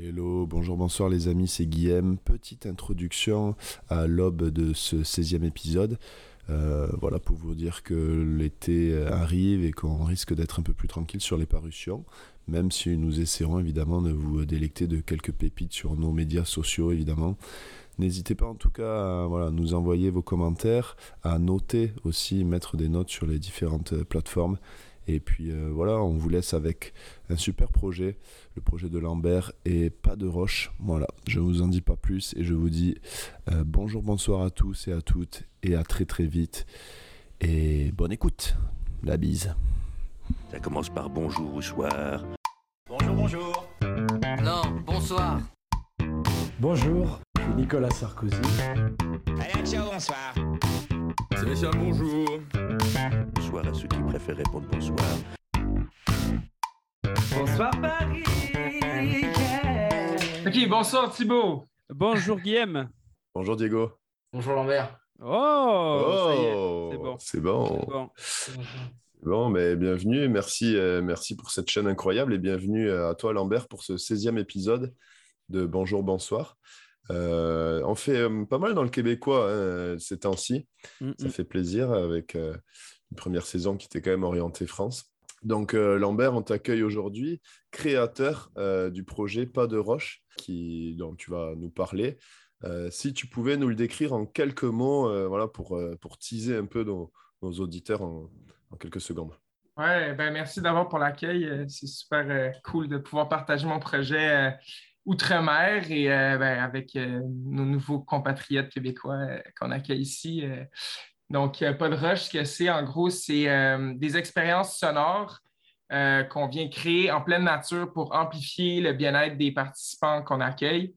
Hello, bonjour, bonsoir les amis, c'est Guillaume. Petite introduction à l'aube de ce 16e épisode. Euh, voilà pour vous dire que l'été arrive et qu'on risque d'être un peu plus tranquille sur les parutions, même si nous essaierons évidemment de vous délecter de quelques pépites sur nos médias sociaux évidemment. N'hésitez pas en tout cas à nous envoyer vos commentaires, à noter aussi, mettre des notes sur les différentes plateformes. Et puis euh, voilà, on vous laisse avec un super projet, le projet de Lambert et pas de roche. Voilà, je ne vous en dis pas plus et je vous dis euh, bonjour, bonsoir à tous et à toutes et à très très vite. Et bonne écoute, la bise. Ça commence par bonjour ou soir. Bonjour, bonjour. Non, bonsoir. Bonjour, je suis Nicolas Sarkozy. Allez, ciao, bonsoir. Spécial bonjour. Bonsoir à ceux qui préfèrent répondre bonsoir. Bonsoir Paris. yeah. Ok, bonsoir Thibaut. Bonjour Guillaume. Bonjour Diego. Bonjour Lambert. Oh, ça Oh, c'est bon. C'est bon. C'est bon. Bon, mais bienvenue, merci, euh, merci pour cette chaîne incroyable et bienvenue à toi Lambert pour ce 16e épisode de Bonjour, bonsoir. Euh, on fait euh, pas mal dans le québécois hein, ces temps-ci, Mm, ça mm. fait plaisir avec euh, une première saison qui était quand même orientée France. Donc euh, Lambert, on t'accueille aujourd'hui, créateur euh, du projet Pas de Roche, qui, dont tu vas nous parler. Euh, si tu pouvais nous le décrire en quelques mots, euh, voilà, pour, euh, pour teaser un peu nos, nos auditeurs en, en quelques secondes. Ouais, ben merci d'abord pour l'accueil. C'est super euh, cool de pouvoir partager mon projet euh, outre-mer et euh, ben, avec euh, nos nouveaux compatriotes québécois euh, qu'on accueille ici. Donc, de Rush, ce que c'est, en gros, c'est des expériences sonores qu'on vient créer en pleine nature pour amplifier le bien-être des participants qu'on accueille.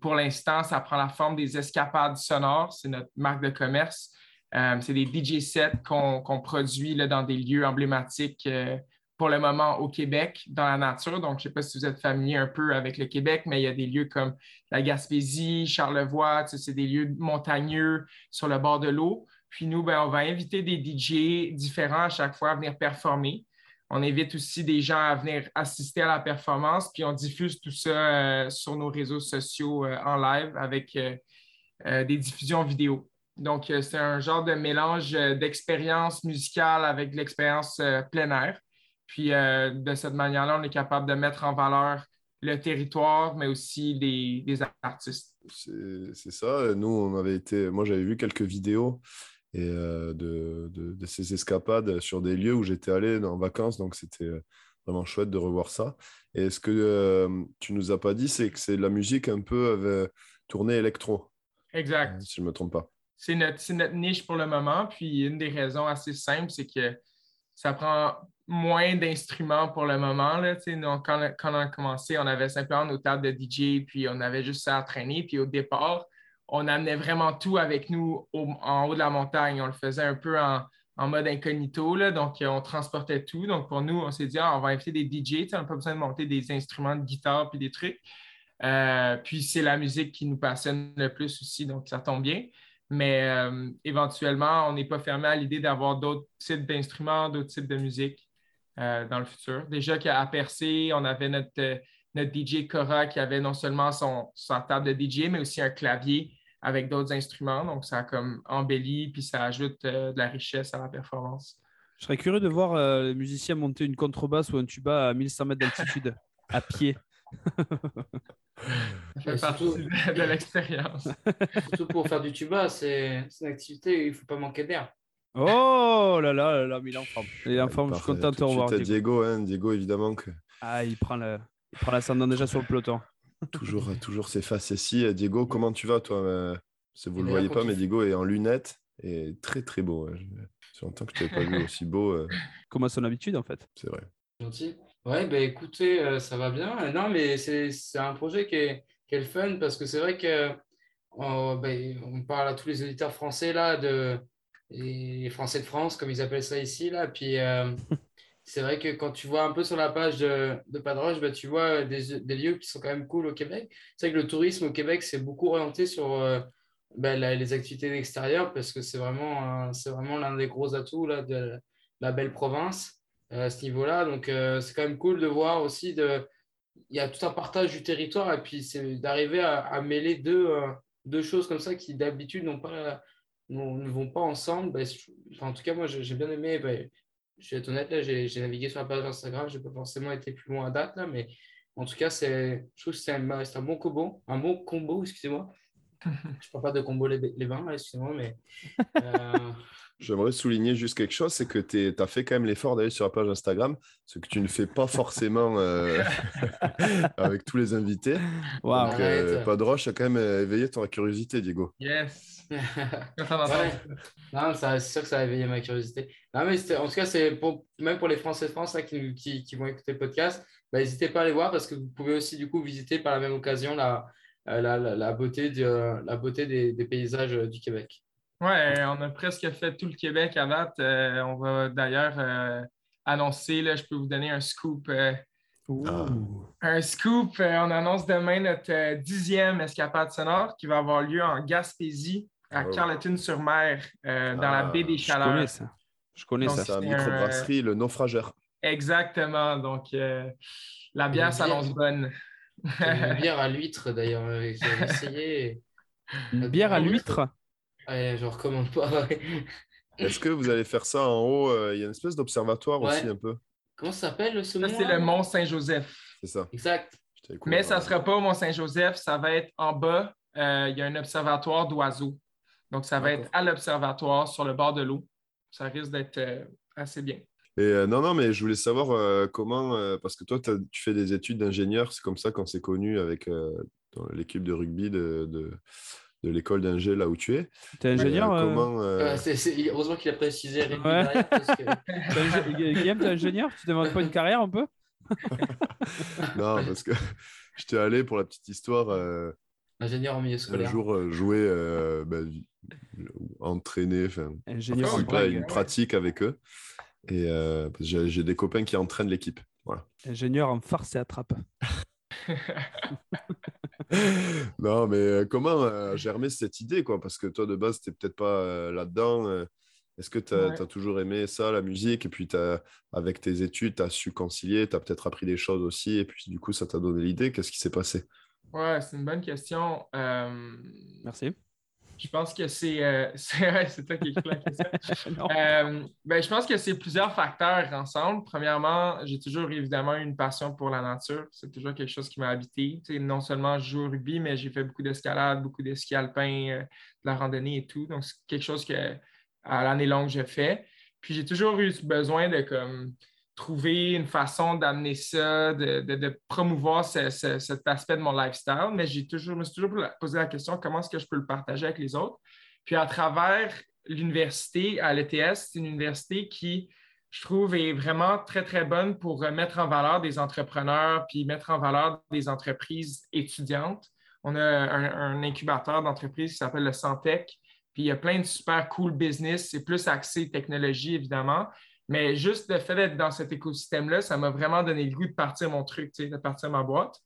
Pour l'instant, ça prend la forme des escapades sonores. C'est notre marque de commerce. C'est des DJ sets qu'on produit dans des lieux emblématiques pour le moment au Québec, dans la nature. Donc, je ne sais pas si vous êtes familier un peu avec le Québec, mais il y a des lieux comme la Gaspésie, Charlevoix, c'est des lieux montagneux sur le bord de l'eau. Puis nous, ben, on va inviter des DJ différents à chaque fois à venir performer. On invite aussi des gens à venir assister à la performance, puis on diffuse tout ça euh, sur nos réseaux sociaux euh, en live avec euh, des diffusions vidéo. Donc, c'est un genre de mélange d'expérience musicale avec l'expérience plein air. Puis, euh, de cette manière-là, on est capable de mettre en valeur le territoire, mais aussi des, des artistes. C'est ça. Nous, on avait été. Moi, j'avais vu quelques vidéos et, euh, de, de- de ces escapades sur des lieux où j'étais allé en vacances. Donc, c'était euh, vraiment chouette de revoir ça. Et ce que euh, tu nous as pas dit, c'est que c'est de la musique un peu tournée électro, Exact. si je ne me trompe pas. c'est notre, c'est notre niche pour le moment. Puis une des raisons assez simples, c'est que ça prend moins d'instruments pour le moment. Là, quand, quand on a commencé, on avait simplement nos tables de DJ, puis on avait juste ça à traîner. Puis au départ, on amenait vraiment tout avec nous en haut de la montagne. On le faisait un peu en, en mode incognito. Là, donc, on transportait tout. Donc, pour nous, on s'est dit, ah, on va inviter des DJ. On n'a pas besoin de monter des instruments de guitare puis des trucs. Euh, puis c'est la musique qui nous passionne le plus aussi, donc ça tombe bien. Mais euh, éventuellement, on n'est pas fermé à l'idée d'avoir d'autres types d'instruments, d'autres types de musique euh, dans le futur. Déjà qu'à Percé, on avait notre, euh, notre DJ Cora qui avait non seulement son, sa table de DJ, mais aussi un clavier avec d'autres instruments. Donc, ça a comme embelli, puis ça ajoute euh, de la richesse à la performance. Je serais curieux de voir euh, les musiciens monter une contrebasse ou un tuba à 1100 mètres d'altitude, à pied. Ça fait partie surtout- de, de l'expérience. Surtout pour faire du tuba, c'est c'est une activité où il ne faut pas manquer d'air. Oh là là là là, mais il est en forme. Il est en forme, je suis content de te revoir. Diego. Diego, hein, Diego, évidemment, que Ah, il prend, le... il prend l'ascendant déjà sur le peloton. toujours, toujours ses faces ici. Diego, comment tu vas, toi euh, si Vous ne le voyez pas, mais. Diego est en lunettes et très très beau. hein. Je- longtemps que je ne t'avais pas vu aussi beau, euh, Comme à son habitude, en fait. c'est vrai. Gentil. Ouais, bah écoutez, euh, ça va bien. Euh, Non, mais c'est c'est un projet qui est, qui est le fun parce que c'est vrai que bah, on parle à tous les auditeurs français là de les Français de France, comme ils appellent ça ici là. Puis euh, c'est vrai que quand tu vois un peu sur la page de, de Padroche, bah, tu vois des, des lieux qui sont quand même cool au Québec. C'est vrai que le tourisme au Québec, c'est beaucoup orienté sur euh, bah, la- les activités d'extérieur parce que c'est vraiment, euh, c'est vraiment l'un des gros atouts là, de la belle province euh, à ce niveau-là. Donc, euh, c'est quand même cool de voir aussi de, il y a tout un partage du territoire et puis c'est d'arriver à, à mêler deux, deux choses comme ça qui d'habitude n'ont pas, ne vont pas ensemble. Je- enfin, en tout cas, moi, j'ai bien aimé. ben, je vais être honnête, là, j'ai navigué sur la page Instagram, j'ai pas forcément été plus loin à date, là, mais en tout cas, c'est, je trouve que c'est un, bon combo, un bon combo, excusez-moi. Je parle pas de combo les, les vins, excusez-moi, mais euh, J'aimerais souligner juste quelque chose, c'est que tu as fait quand même l'effort d'aller sur la page Instagram, ce que tu ne fais pas forcément euh, avec tous les invités. Waouh. Donc, euh, Arrête. Padroche a quand même euh, éveillé ton curiosité, Diego. Yes. Ouais. Non, ça- c'est sûr que ça a éveillé ma curiosité. Non, mais c'était- en tout cas, c'est pour, même pour les Français de France là, qui, qui, qui vont écouter le podcast, bah, n'hésitez pas à les voir parce que vous pouvez aussi du coup visiter par la même occasion la, euh, la, la, la beauté, de, la beauté des, des paysages euh, du Québec. Ouais, on a presque fait tout le Québec à date. Euh, on va d'ailleurs euh, annoncer, là, je peux vous donner un scoop. euh, Ah. un scoop, euh, on annonce demain notre euh, dixième escapade sonore qui va avoir lieu en Gaspésie, à Oh. Carleton-sur-Mer, euh, dans la Ah, baie des Je Chaleurs. connais ça. Je connais Donc, ça. C'est microbrasserie, le naufrageur. Exactement. Donc, euh, la bière s'annonce bonne. Une bière à l'huître d'ailleurs, euh, j'ai essayé. Une bière à Ah l'huître? Ouais, je recommande pas. ouais. Est-ce que vous allez faire ça en haut? Il y a une espèce d'observatoire Ouais. aussi un peu. Comment ça s'appelle ce Ça, mont c'est le Mont Saint-Joseph. C'est ça. Exact. Je Mais ça ne sera pas au Mont-Saint-Joseph, ça va être en bas. Euh, il y a un observatoire d'oiseaux. Donc, ça va être à l'observatoire sur le bord de l'eau. Ça risque d'être euh, assez bien. Et euh, non, non, mais je voulais savoir euh, comment, euh, parce que toi, tu fais des études d'ingénieur, c'est comme ça qu'on s'est connus avec euh, l'équipe de rugby de, de, de l'école d'ingé là où tu es. T'es ingénieur Euh, euh, comment, euh, Euh, Heureusement qu'il a précisé rugby Ouais. derrière, parce que- Guillaume, t'es ingénieur? Tu demandes pas une carrière un peu? Non, parce que j'étais allé pour la petite histoire euh, ingénieur en milieu un scolaire. jour euh, jouer, euh, bah, entraîner, enfin, Ingénieur en une pratique avec eux. Et euh, j'ai j'ai des copains qui entraînent l'équipe. Voilà. Ingénieur en farce et attrape. non, mais euh, comment euh, germer cette idée, quoi? Parce que toi, de base, tu peut-être pas euh, là-dedans. euh. Est-ce que tu as, Ouais. toujours aimé ça, la musique? Et puis, t'as- avec tes études, tu as su concilier, tu as peut-être appris des choses aussi. Et puis, du coup, ça t'a donné l'idée. Qu'est-ce qui s'est passé? Ouais, c'est une bonne question. Euh, Merci. je pense que c'est euh, c'est toi qui écris la question. Euh, ben, je pense que c'est plusieurs facteurs ensemble. Premièrement, j'ai toujours évidemment eu une passion pour la nature. C'est toujours quelque chose qui m'a habité. Non seulement je joue au rugby, mais j'ai fait beaucoup d'escalade, beaucoup de ski alpin, euh, de la randonnée et tout. Donc, c'est quelque chose que à l'année longue, je fais. Puis j'ai toujours eu besoin de comme, trouver une façon d'amener ça, de, promouvoir ce- ce- cet aspect de mon lifestyle. Mais j'ai toujours, je me suis toujours posé la question comment est-ce que je peux le partager avec les autres? Puis à travers l'université, à l'ETS, c'est une université qui, je trouve, est vraiment très, très bonne pour euh, mettre en valeur des entrepreneurs, puis mettre en valeur des entreprises étudiantes. On a un, un incubateur d'entreprise qui s'appelle le Santec, puis il y a plein de super cool business. C'est plus axé technologie, évidemment. Mais juste le fait d'être dans cet écosystème-là, ça m'a vraiment donné le goût de partir mon truc, de partir ma boîte.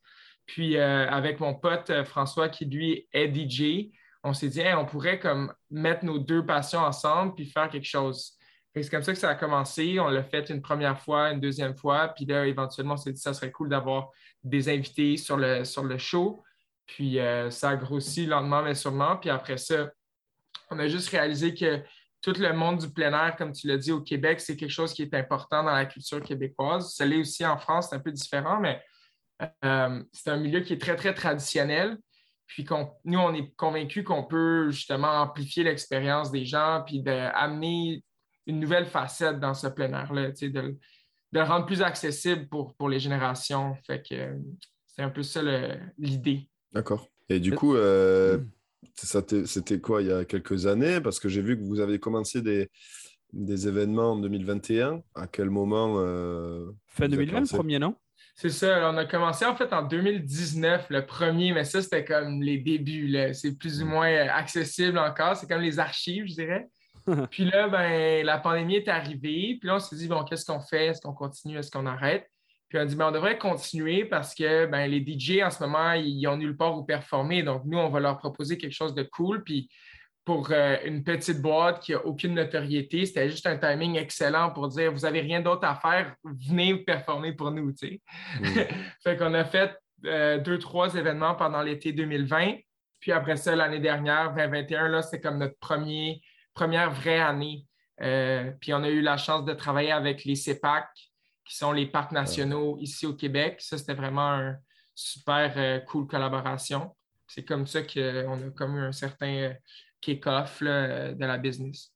Puis euh, avec mon pote euh, François, qui lui est DJ, on s'est dit, on pourrait comme mettre nos deux passions ensemble puis faire quelque chose. C'est comme ça que ça a commencé. On l'a fait une première fois, une deuxième fois. Puis là, éventuellement, on s'est dit, ça serait cool d'avoir des invités sur le, sur le show. Puis euh, ça a grossi lentement, mais sûrement. Puis après ça, on a juste réalisé que tout le monde du plein air, comme tu l'as dit, au Québec, c'est quelque chose qui est important dans la culture québécoise. Ça l'est aussi en France, c'est un peu différent, mais euh, c'est un milieu qui est très, très traditionnel. Puis nous, on est convaincus qu'on peut justement amplifier l'expérience des gens, puis d'amener une nouvelle facette dans ce plein air-là, tu sais, de, le- de le rendre plus accessible pour, pour les générations. Fait que euh, c'est un peu ça l'idée. D'accord. Et du coup, euh, t'est- c'était quoi il y a quelques années? Parce que j'ai vu que vous avez commencé des, des événements en 2021. À quel moment euh, Fin vous avez 2020, le premier, non? C'est ça, on a commencé en fait en 2019, le premier, mais ça, c'était comme les débuts. là. C'est plus ou moins euh, accessible encore. C'est comme les archives, je dirais. puis là, ben, la pandémie est arrivée. Puis là, on s'est dit, bon, qu'est-ce qu'on fait? Est-ce qu'on continue? Est-ce qu'on arrête? Puis on a dit, ben, on devrait continuer parce que ben, les DJ, en ce moment, ils ont nulle part où performer. Donc, nous, on va leur proposer quelque chose de cool. Puis pour euh, une petite boîte qui n'a aucune notoriété. C'était juste un timing excellent pour dire vous n'avez rien d'autre à faire, venez performer pour nous. tu sais. Mm. fait qu'on a fait euh, deux, trois événements pendant l'été 2020. Puis après ça, l'année dernière, 2021, là, c'est comme notre premier, première vraie année. Euh, puis on a eu la chance de travailler avec les CEPAC, qui sont les parcs nationaux ici au Québec. Ça, c'était vraiment une super euh, cool collaboration. C'est comme ça qu'on a comme eu un certain euh, kick-off là, de la business.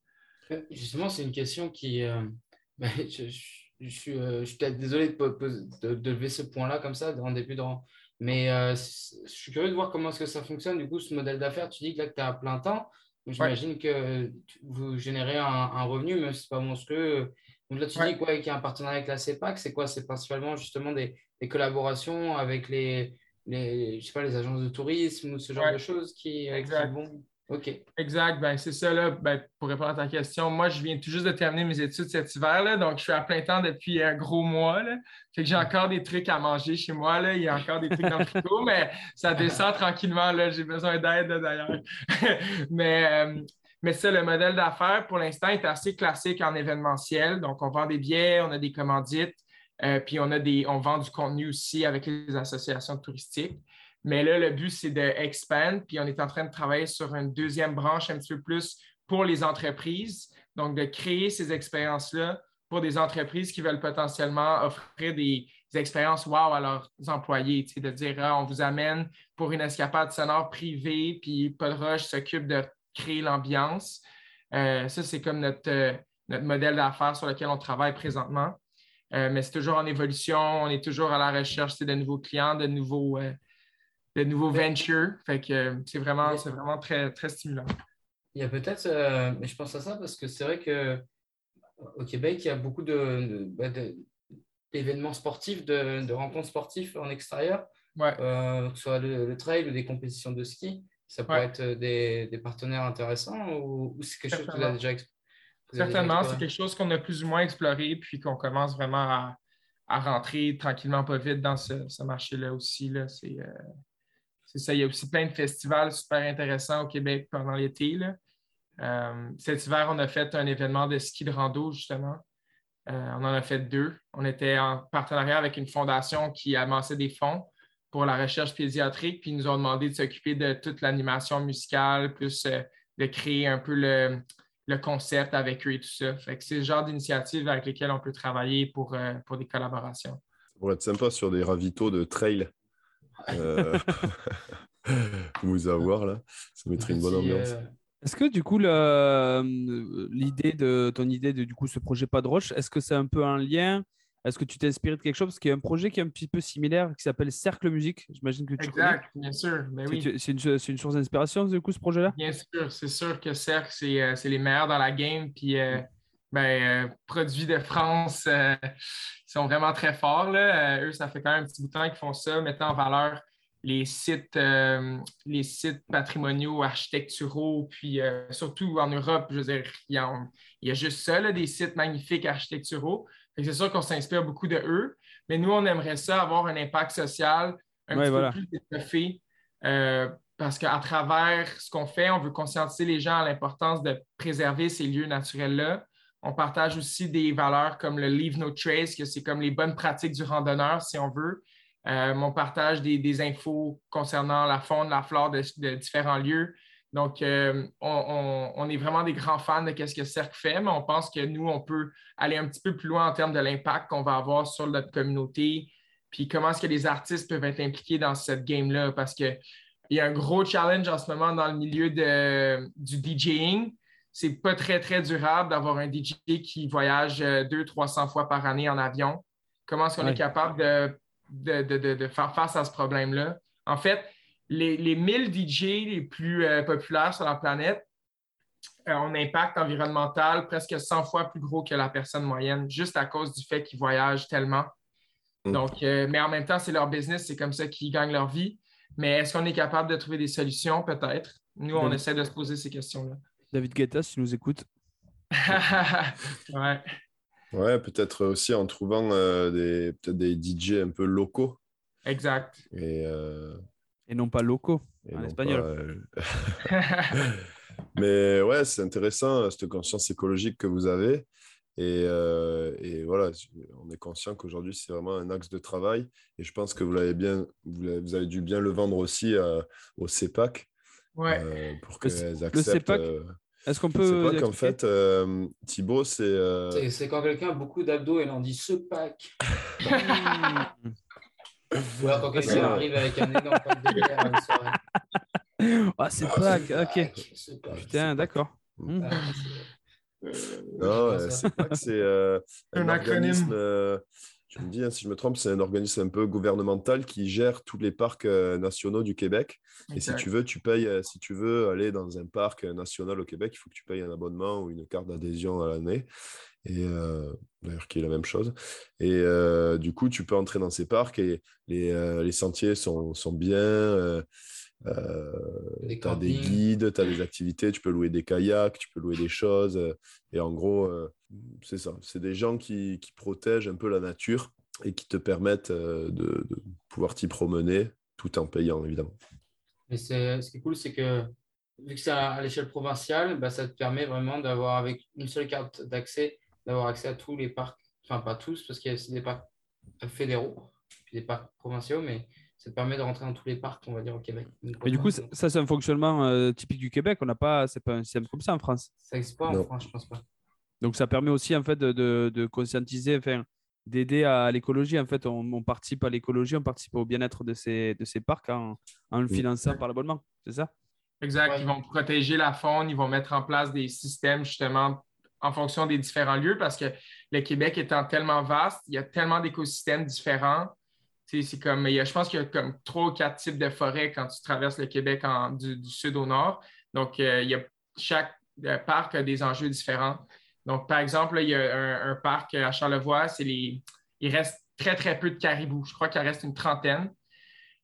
Euh, Justement, c'est une question qui. euh, ben, je, je- je suis, euh, je suis peut-être désolé de, de, de lever ce point-là comme ça en début de rang. Mais euh, je suis curieux de voir comment est-ce que ça fonctionne. Du coup, ce modèle d'affaires, tu dis que là, que tu es à plein temps. Donc, J'imagine que vous générez un, un revenu, mais ce n'est pas monstrueux. Donc là, tu Ouais. dis quoi, qu'il y a un partenariat avec la CEPAC. C'est quoi? C'est principalement justement des, des collaborations avec les, les, je sais pas, les agences de tourisme ou ce genre Ouais. de choses qui, euh, qui Exact. vont? OK. Exact, ben c'est ça là. Ben, pour répondre à ta question, moi je viens tout juste de terminer mes études cet hiver, là, donc je suis à plein temps depuis un gros mois. Là. Fait que j'ai encore des trucs à manger chez moi. Là. Il y a encore des trucs dans le frigo, mais ça descend tranquillement. Là. J'ai besoin d'aide d'ailleurs. mais, euh, mais ça, le modèle d'affaires pour l'instant est assez classique en événementiel. Donc, on vend des billets, on a des commandites, euh, puis on a des, on vend du contenu aussi avec les associations touristiques. Mais là, le but, c'est d'expand, puis on est en train de travailler sur une deuxième branche un petit peu plus pour les entreprises. Donc, de créer ces expériences-là pour des entreprises qui veulent potentiellement offrir des, expériences wow à leurs employés, sais, de dire ah, on vous amène pour une escapade sonore privée, puis Paul Roche s'occupe de créer l'ambiance. Euh, ça, c'est comme notre, euh, notre modèle d'affaires sur lequel on travaille présentement. Euh, mais c'est toujours en évolution, on est toujours à la recherche de nouveaux clients, de nouveaux, euh, de nouveaux ventures. Fait que c'est vraiment, c'est vraiment très, très stimulant. Il y a peut-être, mais je pense à ça parce que c'est vrai que au Québec, il y a beaucoup de, de- bah, de- d'événements sportifs, de, de rencontres sportives en extérieur, Ouais. euh, que ce soit le, le trail ou des compétitions de ski. Ça pourrait Ouais. être des, des partenaires intéressants ou, ou c'est quelque chose que vous avez déjà, ex- vous avez déjà Certainement, c'est exploré? quelque chose qu'on a plus ou moins exploré, puis qu'on commence vraiment à, à rentrer tranquillement, pas vite dans ce, ce marché-là aussi. Là. C'est, euh, c'est ça. Il y a aussi plein de festivals super intéressants au Québec pendant l'été. là. Euh, cet hiver, on a fait un événement de ski de rando, justement. Euh, on en a fait deux. On était en partenariat avec une fondation qui amassait des fonds pour la recherche pédiatrique, puis ils nous ont demandé de s'occuper de toute l'animation musicale, plus euh, de créer un peu le, le concept avec eux et tout ça. Fait que c'est le genre d'initiative avec lesquelles on peut travailler pour, euh, pour des collaborations. Ça pourrait être sympa sur des ravitaux de trail. Euh, vous avoir là, ça mettrait une bonne ambiance. euh, Est-ce que du coup, l'idée de ton idée de du coup ce projet Pas de Roche, est-ce que c'est un peu un lien Est-ce que tu t'es inspiré de quelque chose? Parce qu'il y a un projet qui est un petit peu similaire qui s'appelle Cercle Musique. J'imagine que tu Exact, bien sûr. Ben connais. oui. C'est- une, source d'inspiration du coup ce projet-là? Bien sûr, c'est sûr que Cercle, c'est euh, les meilleurs dans la game. Puis, euh, ben, euh, produits de France, ils sont vraiment très forts. Là. Eux, ça fait quand même un petit bout de temps qu'ils font ça, mettant en valeur les sites, les sites patrimoniaux, architecturaux, puis surtout en Europe, je veux dire, il y a, il y a juste ça, là, des sites magnifiques architecturaux. C'est sûr qu'on s'inspire beaucoup de eux, mais nous, on aimerait ça avoir un impact social un Ouais, petit voilà. peu plus étoffé. euh, parce qu'à travers ce qu'on fait, on veut conscientiser les gens à l'importance de préserver ces lieux naturels-là. On partage aussi des valeurs comme le Leave No Trace, que c'est comme les bonnes pratiques du randonneur, si on veut. Euh, on partage des, des infos concernant la faune, la flore de, de différents lieux. Donc, euh, on, on- on est vraiment des grands fans de ce que Cercle fait, mais on pense que nous, on peut aller un petit peu plus loin en termes de l'impact qu'on va avoir sur notre communauté, puis comment est-ce que les artistes peuvent être impliqués dans cette game-là, parce qu'il y a un gros challenge en ce moment dans le milieu de, du DJing. C'est pas très, très durable d'avoir un DJ qui voyage euh, 200-300 fois par année en avion. Comment est-ce qu'on Ouais. est capable de, de, de- de- de faire face à ce problème-là? En fait, les, les 1000 DJ les plus euh, populaires sur la planète euh, ont un impact environnemental presque 100 fois plus gros que la personne moyenne, juste à cause du fait qu'ils voyagent tellement. Mm. Donc, euh, mais en même temps, c'est leur business, c'est comme ça qu'ils gagnent leur vie. Mais est-ce qu'on est capable de trouver des solutions? Peut-être. Nous, on David- essaie de se poser ces questions-là. David Guetta, si tu nous écoutes. ouais, Ouais, peut-être aussi en trouvant euh, des, peut-être des DJ un peu locaux. exact. Et, euh, Et non pas locaux. et En espagnol. pas, euh, Mais ouais, c'est intéressant, cette conscience écologique que vous avez. Et, euh, et voilà, on est conscient qu'aujourd'hui, c'est vraiment un axe de travail. Et je pense que vous l'avez bien, vous avez, vous avez dû bien le vendre aussi euh, au CEPAC Ouais. euh, pour Le- qu'elles le acceptent. CEPAC, euh, Est-ce qu'on le peut. CEPAC, en expliquer? fait, euh, Thibaut, c'est. euh, C'est- C'est quand quelqu'un a beaucoup d'abdos et l'on dit ce pack. Ou alors quand quelqu'un arrive avec un énorme pack de bière à une soirée. Ah, c'est Ah, pas. Ok. Putain, d'accord. Ah, c'est- Non, ça. c'est pas que c'est euh, Un un, acronyme. Je me dis, hein, si je me trompe, c'est un organisme un peu gouvernemental qui gère tous les parcs euh, nationaux du Québec. Et si tu veux, tu payes. euh, Si tu veux aller dans un parc euh, national au Québec, il faut que tu payes un abonnement ou une carte d'adhésion à l'année. Et d'ailleurs, qui est la même chose. Et du coup, tu peux entrer dans ces parcs et les, les sentiers sont, sont bien. Euh, tu as des guides, tu as des activités, tu peux louer des kayaks, tu peux louer des choses. euh, et en gros, euh, c'est ça. C'est des gens qui, qui protègent un peu la nature et qui te permettent euh, de, de pouvoir t'y promener tout en payant, évidemment. Mais c'est- ce qui est cool, c'est que vu que c'est à, à l'échelle provinciale, bah, ça te permet vraiment d'avoir, avec une seule carte d'accès, d'avoir accès à tous les parcs. Enfin, pas tous, parce qu'il y a aussi des parcs fédéraux, puis des parcs provinciaux, mais ça te permet de rentrer dans tous les parcs, on va dire, au Québec. Mais du coup, ça, ça, c'est un fonctionnement euh, typique du Québec. On n'a pas, c'est pas un système comme ça en France. ça n'existe pas en Non. France, je pense pas. Donc ça permet aussi en fait de, de, de conscientiser, enfin, d'aider à l'écologie. En fait, on, on participe à l'écologie, on participe au bien-être de ces, de ces parcs en, en le finançant par l'abonnement. C'est ça? Exact. Ils vont protéger la faune, ils vont mettre en place des systèmes justement en fonction des différents lieux parce que le Québec étant tellement vaste, il y a tellement d'écosystèmes différents. Tu sais, C'est comme, il y a- je pense qu'il y a comme trois ou quatre types de forêts quand tu traverses le Québec en- du, du sud au nord. Donc, euh, il y a, chaque euh, parc a des enjeux différents. Donc, par exemple, il y a un, parc à Charlevoix, il reste très, très peu de caribous. Je crois qu'il reste une trentaine.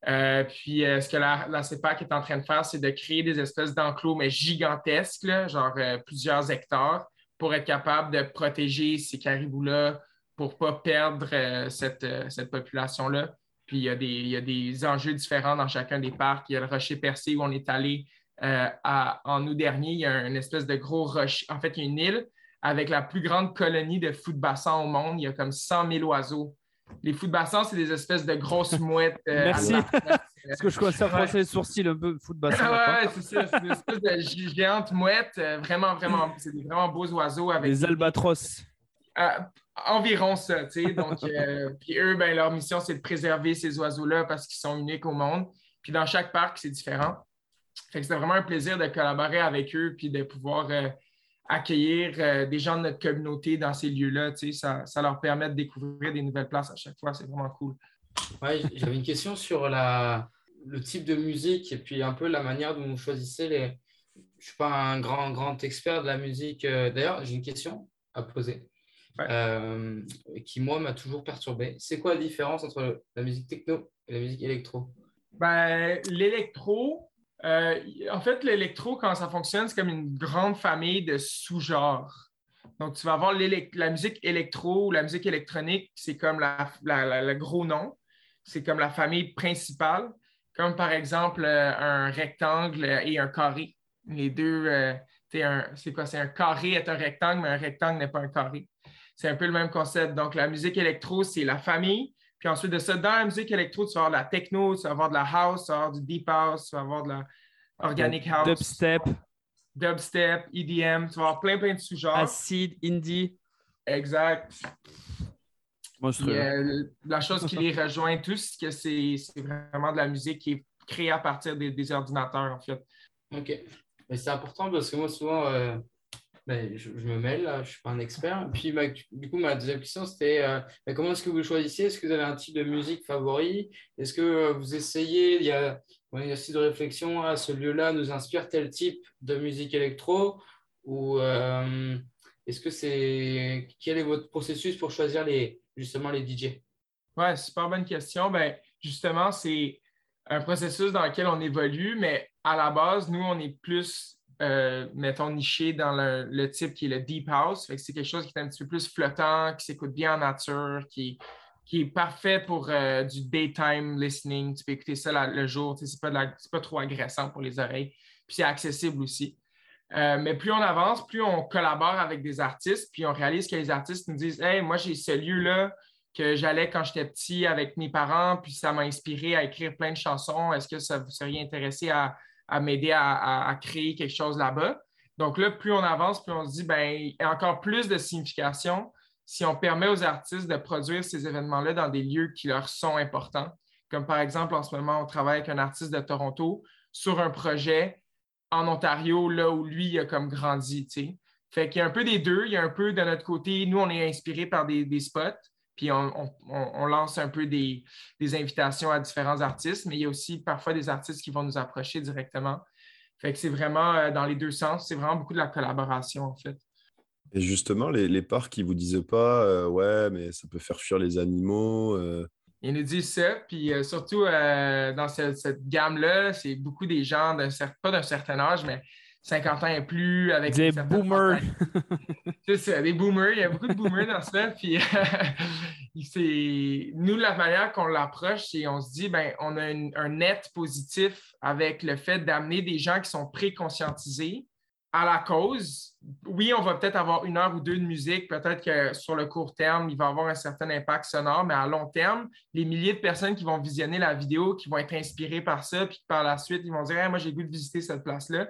Euh, puis, euh, ce que la, CEPAC est en train de faire, c'est de créer des espèces d'enclos, mais gigantesques, là, genre euh, plusieurs hectares, pour être capable de protéger ces caribous-là pour ne pas perdre cette, population-là. Puis, il y, a des, enjeux différents dans chacun des parcs. Il y a le Rocher Percé où on est allé en août dernier. Il y a une espèce de gros rocher. En fait, il y a une île avec la plus grande colonie de fous de bassin au monde. Il y a comme 100 000 oiseaux. Les fous de bassin, c'est des espèces de grosses mouettes. euh, Merci. Parce que je commence à froncer les sourcils un peu foot bassin. d'accord? Ouais, c'est ça. C'est des espèces de géantes mouettes. euh, vraiment, vraiment, c'est des vraiment beaux oiseaux avec Les albatros. euh, environ ça, tu sais. Donc, euh, puis eux, ben, leur mission, c'est de préserver ces oiseaux-là parce qu'ils sont uniques au monde. Puis dans chaque parc, c'est différent. Fait que c'était vraiment un plaisir de collaborer avec eux puis de pouvoir euh, accueillir euh, des gens de notre communauté dans ces lieux-là. Ça, ça leur permet de découvrir des nouvelles places à chaque fois. C'est vraiment cool. Ouais, j'avais une question sur la, le type de musique et puis un peu la manière dont vous choisissez les. Je ne suis pas un grand, grand expert de la musique. euh, D'ailleurs, j'ai une question à poser Ouais. euh, qui, moi, m'a toujours perturbé. C'est quoi la différence entre la musique techno et la musique électro? Ben, l'électro, euh, en fait, l'électro, quand ça fonctionne, c'est comme une grande famille de sous-genres. Donc, tu vas avoir la musique électro ou la musique électronique, c'est comme le gros nom. C'est comme la famille principale, comme par exemple euh, un rectangle et un carré. Les deux, euh, c'est quoi? C'est un carré est un rectangle, mais un rectangle n'est pas un carré. C'est un peu le même concept. Donc, la musique électro, c'est la famille. Puis ensuite de ça, dans la musique électro, tu vas avoir de la techno, tu vas avoir de la house, tu vas avoir du deep house, tu vas avoir de la organic house, Dubstep, dubstep, EDM, tu vas avoir plein, plein de sous-genres. acid, indie. Exact. Euh, la chose qui les rejoint tous, c'est que c'est c'est vraiment de la musique qui est créée à partir des, des ordinateurs, en fait. Ok. Mais c'est important parce que moi, souvent, euh, ben, je, me mêle, là, je ne suis pas un expert. Puis, ma- du coup, ma deuxième question, c'était euh, ben, comment est-ce que vous choisissez? Est-ce que vous avez un type de musique favori? Est-ce que euh, vous essayez Il y a un exercice de réflexion à ce lieu-là nous inspire tel type de musique électro? Ou euh, est-ce que c'est. Quel est votre processus pour choisir les, justement les DJ Ouais, super bonne question. Ben, justement, c'est un processus dans lequel on évolue, mais à la base, nous, on est plus, euh, mettons, niché dans le, type qui est le deep house. C'est quelque chose qui est un petit peu plus flottant, qui s'écoute bien en nature, qui, est parfait pour euh, du daytime listening. Tu peux écouter ça le jour. C'est pas, c'est pas trop agressant pour les oreilles. Puis c'est accessible aussi. Euh, mais plus on avance, plus on collabore avec des artistes, puis on réalise que les artistes nous disent Hey, moi, j'ai ce lieu-là que j'allais quand j'étais petit avec mes parents, puis ça m'a inspiré à écrire plein de chansons. Est-ce que ça vous seriez intéressé à, à m'aider à, créer quelque chose là-bas? Donc là, plus on avance, plus on se dit ben, il y a encore plus de signification si on permet aux artistes de produire ces événements-là dans des lieux qui leur sont importants. Comme par exemple, en ce moment, on travaille avec un artiste de Toronto sur un projet en Ontario, là où lui a comme grandi, tu sais. Fait qu'il y a un peu des deux. Il y a un peu de notre côté, nous, on est inspiré par des spots, puis on, on- on- on lance un peu des, des invitations à différents artistes, mais il y a aussi parfois des artistes qui vont nous approcher directement. Fait que c'est vraiment euh, dans les deux sens. C'est vraiment beaucoup de la collaboration, en fait. Et justement, les, les parcs, ils vous disaient pas, euh, ouais, mais ça peut faire fuir les animaux. euh, Ils nous disent ça, puis euh, surtout dans ce- cette gamme-là, c'est beaucoup des gens, d'un pas d'un certain âge, mais 50 ans et plus, avec Des boomers. C'est ça, des boomers. Il y a beaucoup de boomers dans ça. Puis, c'est... nous, la manière qu'on l'approche, c'est on se dit, ben, on a une- un net positif avec le fait d'amener des gens qui sont pré-conscientisés à la cause. Oui, on va peut-être avoir une heure ou deux de musique. Peut-être que sur le court terme, il va avoir un certain impact sonore, mais à long terme, les milliers de personnes qui vont visionner la vidéo, qui vont être inspirées par ça, puis par la suite, ils vont dire, Hey, moi, j'ai le goût de visiter cette place-là.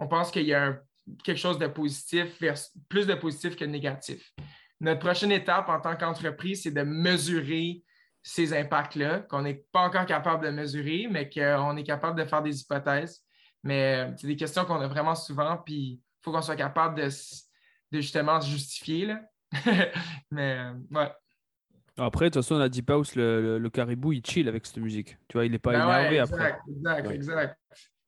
On pense qu'il y a un quelque chose de positif, vers- plus de positif que de négatif. Notre prochaine étape en tant qu'entreprise, c'est de mesurer ces impacts-là, qu'on n'est pas encore capable de mesurer, mais qu'on est capable de faire des hypothèses. Mais euh, c'est des questions qu'on a vraiment souvent, puis il faut qu'on soit capable de, justement se justifier. Là. mais euh, ouais. Après, de toute façon, la Deep House, le, le- le caribou, il chill avec cette musique. Tu vois, il n'est pas Ben ouais, énervé exact, après. Exact, Ouais. exact.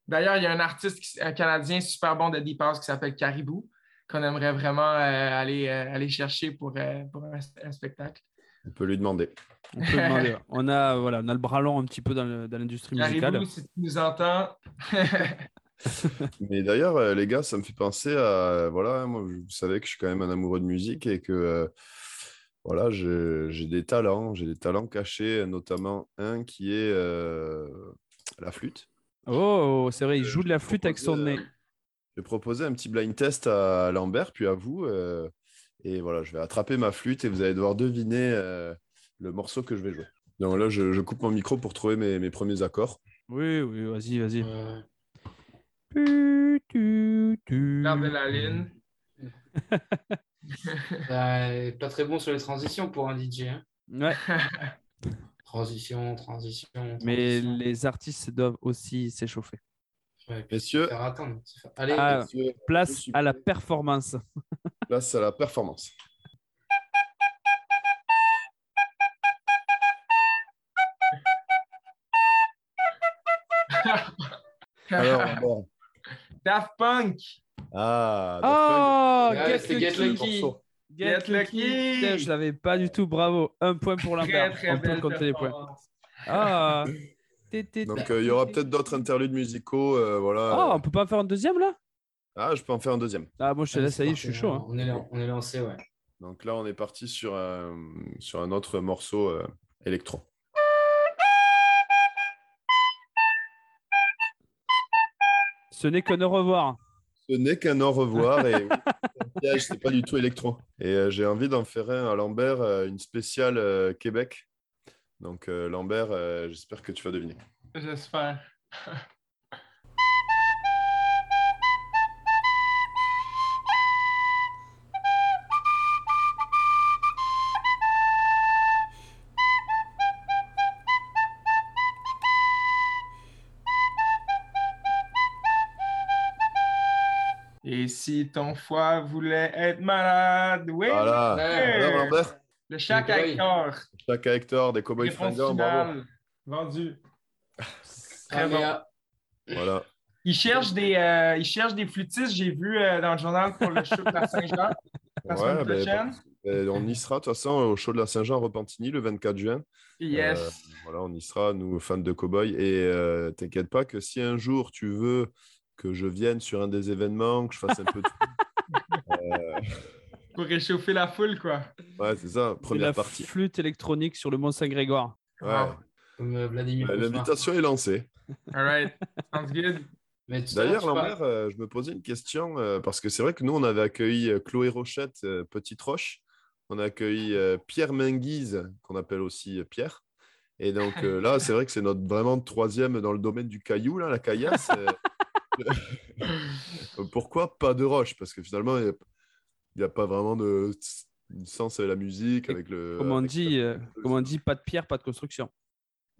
D'ailleurs, il y a un artiste qui- un Canadien super bon de Deep House qui s'appelle Caribou, qu'on aimerait vraiment euh, aller, euh, aller chercher pour, euh, pour un, un spectacle. on peut lui demander. On peut demander. On a, voilà, on a le bras long un petit peu dans le- dans l'industrie musicale. Caribou, si tu nous entends. Mais d'ailleurs, euh, les gars, ça me fait penser à. Voilà, moi, vous savez que je suis quand même un amoureux de musique et que. euh, voilà, j'ai j'ai des talents, j'ai des talents cachés, notamment un qui est euh, la flûte. Oh, c'est vrai, il joue de la flûte avec son nez. Je vais proposer un petit blind test à Lambert, puis à vous. euh, et voilà, je vais attraper ma flûte et vous allez devoir deviner euh, le morceau que je vais jouer. Donc là, je, je coupe mon micro pour trouver mes, mes premiers accords. Oui, oui, vas-y, vas-y. Euh, Tu, tu, tu. Garde la ligne. pas très bon sur les transitions pour un DJ. hein. Ouais, Transition, transition. mais transition. les artistes doivent aussi s'échauffer. Ouais, Messieurs, attendre. Allez, Ah, messieurs, Place suis à la performance. place à la performance. Alors, Lambert. Daft Punk. Ah, Daft Oh, Ouais, Get c'est Get Lucky. Get Get Lucky. Je l'avais pas du tout, bravo. Un point pour Lambert. très On peut belle compter les points. Ah. Donc, euh, il y aura peut-être d'autres interludes musicaux. euh, voilà. Ah, on peut pas en faire un deuxième là? Ah, je peux en faire un deuxième. Ah, moi je te allez, laisse, ça y est, je suis chaud. hein. On est, lan- on est lancé, ouais. Donc là, on est parti sur un, sur un autre morceau euh, électro. Ce n'est qu'un au revoir. Ce n'est qu'un au revoir et c'est pas du tout électro. Et euh, j'ai envie d'en faire un à Lambert, euh, une spéciale euh, Québec. Donc euh, Lambert, euh, j'espère que tu vas deviner. J'espère. si ton foie voulait être malade, oui. Voilà. Ouais. Alors Lambert, Le chaque acteur. chaque Hector des Cowboys fringants, bravo. Vendu. Ah, Très bon. Voilà. Il cherche des, euh, il cherche des flûtistes, j'ai vu euh, dans le journal pour le show de la Saint-Jean la semaine Ouais, ben, prochaine. ben, on y sera de toute façon au show de la Saint-Jean à Repentigny le 24 juin. Yes. Euh, voilà, on y sera, nous, fans de Cowboys. Et euh, t'inquiète pas que si un jour tu veux que je vienne sur un des événements, que je fasse un peu de. Euh, Pour réchauffer la foule, quoi. ouais, c'est ça, première la partie. flûte électronique sur le Mont Saint-Grégoire. Ouais. Wow. comme euh, Vladimir Cauchemar. L'invitation est lancée. All right. Sounds good. Tout D'ailleurs, Lambert, euh, je me posais une question euh, parce que c'est vrai que nous, on avait accueilli Chloé Rochette, euh, Petite Roche. On a accueilli euh, Pierre Menguise, qu'on appelle aussi euh, Pierre. Et donc euh, là, c'est vrai que c'est notre vraiment troisième dans le domaine du caillou, là, la caillasse. euh. Pourquoi pas de roche? Parce que finalement, il n'y a, pas vraiment de sens avec la musique, avec le. Comme on avec dit, la- euh, comme on dit, pas de pierre, pas de construction.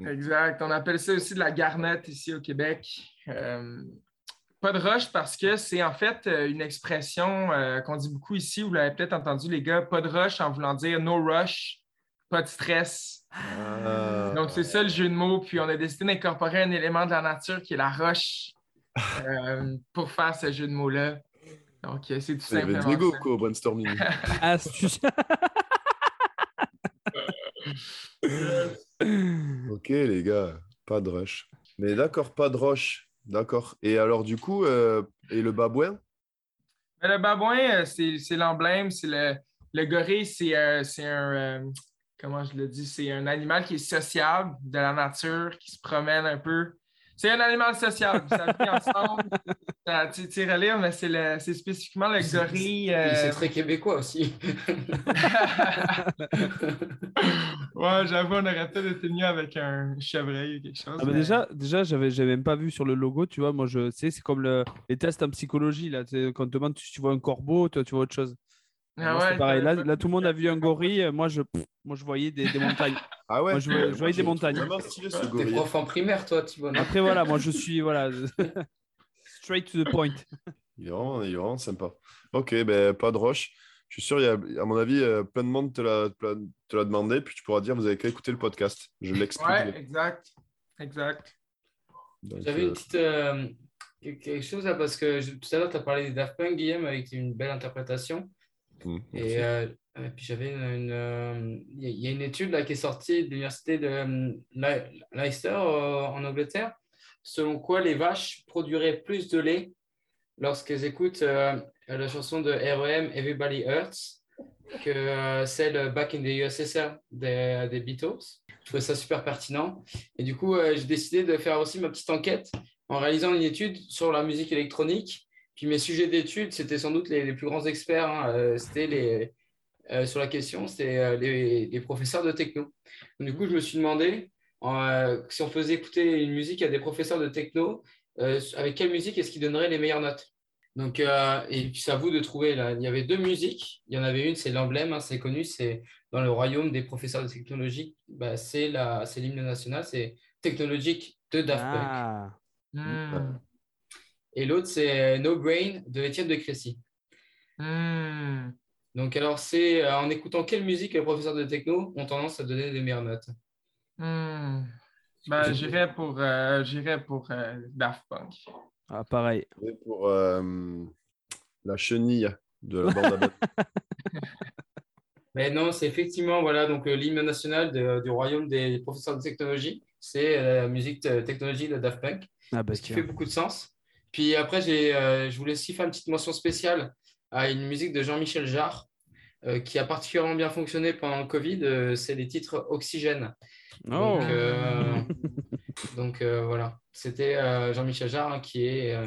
Exact. On appelle ça aussi de la garnette ici au Québec. Euh, pas de roche parce que c'est en fait une expression euh, qu'on dit beaucoup ici. Vous l'avez peut-être entendu, les gars. Pas de rush en voulant dire no rush, pas de stress. Ah. Donc, c'est ça le jeu de mots. Puis, on a décidé d'incorporer un élément de la nature qui est la roche euh, pour faire ce jeu de mots-là. Donc, euh, c'est tout simplement Diego ça. quoi, au brainstorming. Astuce. ok, les gars, pas de rush. Mais d'accord, pas de roche. D'accord. Et alors, du coup, euh, et le babouin? Mais le babouin, c'est c'est l'emblème, c'est le, le gorille, c'est euh, c'est un, euh, comment je le dis, c'est un animal qui est sociable de la nature, qui se promène un peu. C'est un animal sociable, ça vit ensemble. Ça, tu tu relire, mais c'est le- c'est spécifiquement le gorille. euh, C'est très québécois aussi. ouais, j'avoue, on aurait peut-être été mieux avec un chevreuil ou quelque chose. Ah, mais mais- déjà, déjà j'avais j'avais même pas vu sur le logo, tu vois. Moi, je sais, c'est comme le- les tests en psychologie. Là, quand on te demande si tu vois un corbeau, toi, tu vois autre chose. Ah ouais, pareil. Là, tout le monde a vu un gorille. Moi, je, moi, je voyais des, des montagnes. Ah ouais Moi, je voyais- je voyais des montagnes. Vraiment stylé ce T'es prof en primaire, toi, Thibaut. Après, voilà, moi, je suis voilà, straight to the point. Il est vraiment, il est vraiment sympa. Ok, ben pas de roche. Je suis sûr, il y a, à mon avis, euh, plein de monde te l'a te l'a demandé, puis tu pourras dire, vous avez qu'à écouter le podcast. Je l'explique. Ouais, exact. Exact. Donc, J'avais euh, une petite. euh, quelque quelque chose là, parce que je- tout à l'heure, tu as parlé des Daft Punk, Guillaume, avec une belle interprétation. Merci. Et euh, euh, puis j'avais une. euh, Il y a- une étude là, qui est sortie de l'université de Le- Leicester en Angleterre, selon quoi les vaches produiraient plus de lait lorsqu'elles écoutent la chanson de REM Everybody Hurts que celle Back in the USSR des, des Beatles. Je trouvais ça super pertinent. Et du coup, j'ai décidé de faire aussi ma petite enquête en réalisant une étude sur la musique électronique. Puis mes sujets d'étude, c'était sans doute les, les plus grands experts. hein. Euh, c'était les, euh, sur la question, c'était euh, les, les professeurs de techno. Donc, du coup, je me suis demandé euh, si on faisait écouter une musique à des professeurs de techno, euh, avec quelle musique est-ce qu'ils donneraient les meilleures notes? Donc, euh, et puis c'est à vous de trouver. Là. Il y avait deux musiques. Il y en avait une, c'est l'emblème, hein, c'est connu, c'est dans le royaume des professeurs de technologie. Bah, c'est la- c'est l'hymne national, c'est technologique de Daft Punk. Ah. Hmm. Et l'autre, c'est No Brain de Étienne de Crécy. Hmm. Donc, alors, c'est euh, en écoutant quelle musique les professeurs de techno ont tendance à donner des meilleures notes? Ben, j'irais pour, euh, j'irais pour euh, Daft Punk. Ah, pareil. Et pour euh, la chenille de la bande à. Mais non, c'est effectivement voilà, donc, l'hymne national de- du royaume des professeurs de technologie. C'est euh, la musique de technologie de Daft Punk. Ah, bah, ce qui fait beaucoup de sens. Puis après, j'ai, euh, je voulais aussi faire une petite mention spéciale à une musique de Jean-Michel Jarre euh, qui a particulièrement bien fonctionné pendant le Covid. euh, c'est les titres Oxygène. Oh. Donc, euh, donc, euh, voilà, c'était euh, Jean-Michel Jarre hein, qui est euh,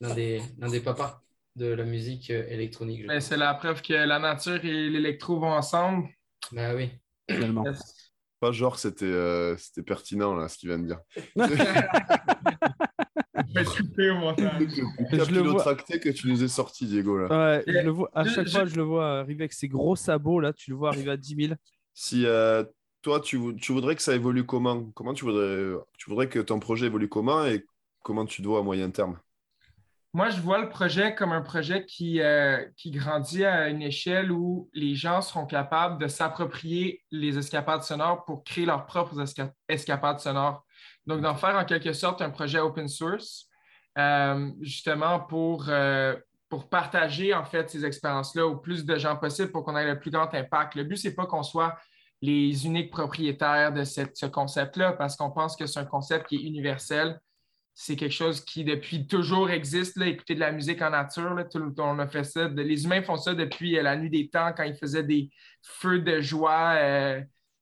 l'un des, l'un des papas de la musique euh, électronique. Ben, c'est la preuve que la nature et l'électro vont ensemble. Bah oui. Finalement. Pas genre, c'était euh, c'était pertinent, là, ce qu'il vient de dire. Je vais couper au montage. Je le vois. tracté que tu nous as sorti, Diego, là. Ouais, je le vois, à chaque je- fois, je le vois arriver avec ses gros sabots, là, tu le vois arriver à 10 000. Si euh, toi, tu, tu voudrais que ça évolue comment? Comment tu voudrais, tu voudrais que ton projet évolue comment et comment tu dois à moyen terme? Moi, je vois le projet comme un projet qui, euh, qui grandit à une échelle où les gens seront capables de s'approprier les escapades sonores pour créer leurs propres esca- escapades sonores. Donc, d'en faire en quelque sorte un projet open source, euh, justement pour, euh, pour partager en fait ces expériences-là au plus de gens possible pour qu'on ait le plus grand impact. Le but, c'est pas qu'on soit les uniques propriétaires de ce concept-là parce qu'on pense que c'est un concept qui est universel c'est quelque chose qui depuis toujours existe, là, écouter de la musique en nature. là, tout on a fait ça. les humains font ça depuis euh, la nuit des temps quand ils faisaient des feux de joie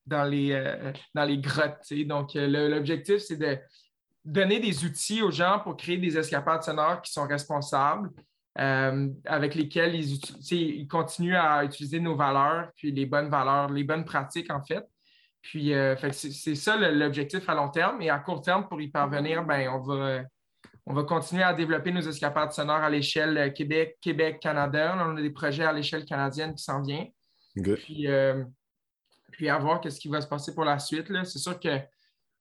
dans, les, euh, dans les grottes. Donc, euh, l'objectif, c'est de donner des outils aux gens pour créer des escapades sonores qui sont responsables, euh, avec lesquels ils, ils continuent à utiliser nos valeurs, puis les bonnes valeurs, les bonnes pratiques, en fait. Puis, euh, fait c'est ça l'objectif à long terme. Et à court terme, pour y parvenir, ben, on va, on va continuer à développer nos escapades sonores à l'échelle Québec, Québec, Canada. On a des projets à l'échelle canadienne qui s'en viennent. Puis, euh, puis à voir qu'est-ce qui va se passer pour la suite. C'est sûr que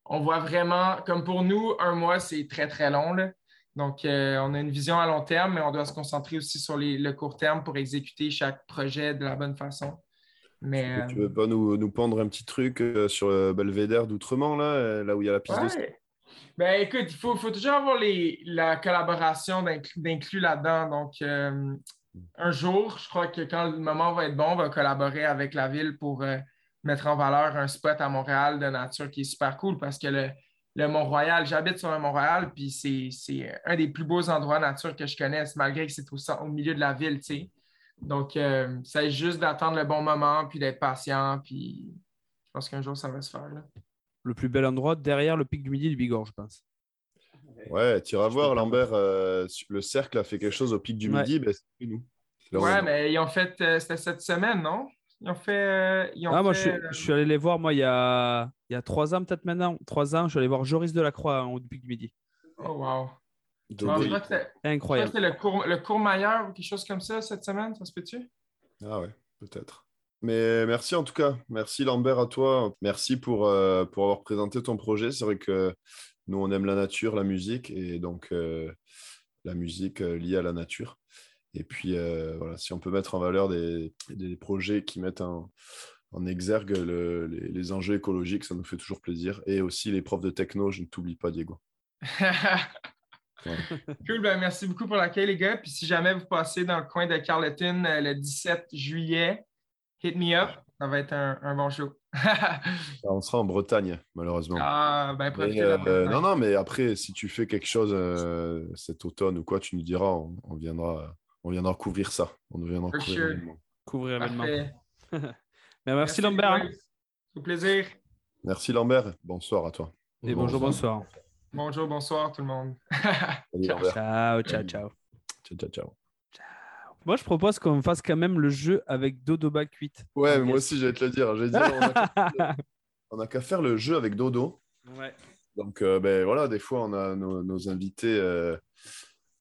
on voit vraiment, comme pour nous, un mois, c'est très, très long. là. Donc, euh, on a une vision à long terme, mais on doit se concentrer aussi sur les- le court terme pour exécuter chaque projet de la bonne façon. Mais, Tu euh, veux pas nous, nous pendre un petit truc euh, sur le belvédère d'Outremont, là, euh, là où il y a la piste de Ouais. Ben écoute, il faut, faut toujours avoir les, la collaboration d'inclus là-dedans. Donc, euh, un jour, je crois que quand le moment va être bon, on va collaborer avec la ville pour euh, mettre en valeur un spot à Montréal de nature qui est super cool parce que le, le Mont-Royal, j'habite sur le Mont-Royal, puis c'est c'est un des plus beaux endroits nature que je connaisse, malgré que c'est au, au milieu de la ville, tu sais. Donc, euh, ça est juste d'attendre le bon moment, puis d'être patient, puis je pense qu'un jour, ça va se faire. Là. Le plus bel endroit derrière le pic du midi de Bigorre, je pense. Ouais, tu iras voir, Lambert, euh, le cercle a fait quelque chose au pic du Ouais. midi, ben, c'est nous. Ouais, mais ils ont fait, euh, c'était cette semaine, non? Ils ont fait. euh, ils ont Ah, moi, je, fait, suis- je suis allé les voir, moi, il y a, il y a trois ans, peut-être maintenant. Trois ans, je suis allé voir Joris Delacroix en haut du midi. Oh, wow. Dodo, Non, je crois que c'était je crois que Incroyable. c'était le, cours, le courmayeur ou quelque chose comme ça cette semaine, ça se peut-tu? Ah ouais, peut-être. Mais merci en tout cas. Merci Lambert à toi. Merci pour, euh, pour avoir présenté ton projet. C'est vrai que nous, on aime la nature, la musique, et donc euh, la musique euh, liée à la nature. Et puis, euh, voilà, si on peut mettre en valeur des, des projets qui mettent en, en exergue le- les, les enjeux écologiques, ça nous fait toujours plaisir. Et aussi les profs de techno, je ne t'oublie pas, Diego. cool, ben merci beaucoup pour l'accueil, les gars. Puis si jamais vous passez dans le coin de Carleton euh, le 17 juillet, hit me up. Ça va être un, un bon show. On sera en Bretagne, malheureusement. ah, ben Mais, euh, non, non, mais après, si tu fais quelque chose euh, cet automne ou quoi, tu nous diras, on, on viendra, on viendra couvrir ça. On viendra For couvrir sure. l'événement. Couvrir. Mais merci, Lambert. hein. Au plaisir. Merci Lambert. Bonsoir à toi. Et bonjour, bonsoir. Bonjour, bonsoir tout le monde. Ciao. Ciao, ciao, ciao. Ciao, ciao, ciao. Moi, je propose qu'on fasse quand même le jeu avec Dodoba 8. Ouais, moi aussi, j'allais te le dire. J'allais dire, on a qu'à- on n'a qu'à faire le jeu avec Dodo. Ouais. Donc, euh, ben, voilà, des fois, on a nos, nos invités euh,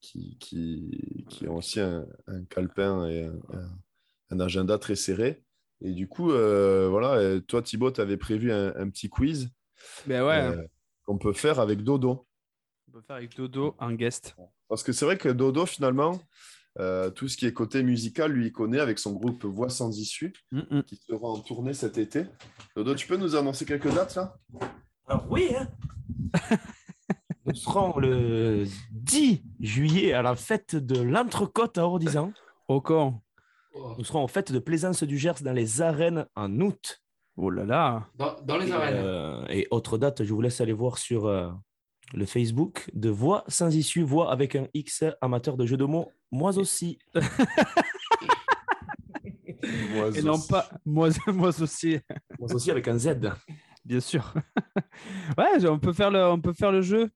qui, qui, qui ont aussi un, un calepin et un, un- un agenda très serré. Et du coup, euh, voilà, toi, Thibaut, tu avais prévu un, un petit quiz Ben ouais, euh, qu'on peut faire avec Dodo. on peut faire avec Dodo en guest. Parce que c'est vrai que Dodo, finalement, euh, tout ce qui est côté musical, lui, il connaît avec son groupe Voix sans issue, Mm, mm. qui sera en tournée cet été. Dodo, tu peux nous annoncer quelques dates, là? Alors oui, hein. nous serons le 10 juillet à la fête de l'Entrecôte à Ordizan. Au. Oh, Nous serons en fête de Plaisance du Gers dans les arènes en août. Oh là là. Dans, dans les Et, arènes. euh, et autre date, je vous laisse aller voir sur euh, le Facebook de Voix sans issue, Voix avec un X, amateur de jeux de mots, moi aussi. Moi Et non aussi. pas moi, moi aussi, Moi aussi avec un Z. bien sûr. ouais, on peut faire le, on peut faire le jeu.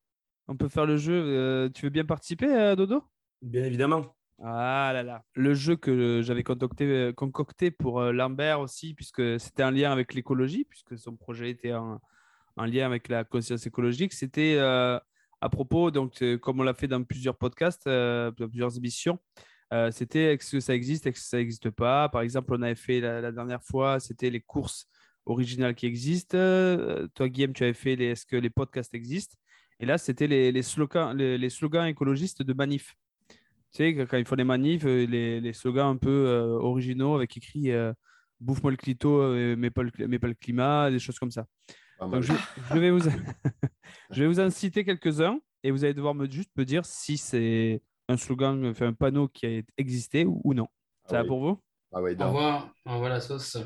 On peut faire le jeu. Euh, tu veux bien participer, euh, Dodo? Bien évidemment. Ah là là. Le jeu que j'avais concocté, euh, concocté pour Lambert aussi, puisque c'était un lien avec l'écologie, puisque son projet était en, en lien avec la conscience écologique, c'était euh, à propos, donc comme on l'a fait dans plusieurs podcasts, euh, dans plusieurs émissions, euh, c'était est-ce que ça existe, est-ce que ça n'existe pas? Par exemple, on avait fait la, la dernière fois, c'était les courses originales qui existent. Toi, Guillaume, tu avais fait les, est-ce que les podcasts existent? Et là, c'était les, les slogans, les, les slogans écologistes de manif. Tu sais, quand ils font des manifs, euh, les, les slogans un peu euh, originaux avec écrit euh, Bouffe-moi le clito, euh, mais, pas le, mais pas le climat, des choses comme ça. Donc, je, je vais vous, je vais vous en citer quelques-uns et vous allez devoir me, juste me dire si c'est un slogan, enfin un panneau qui a existé ou, ou non. Ça Ah va oui. pour vous? Ah ouais, donc. Envoie, envoie la sauce.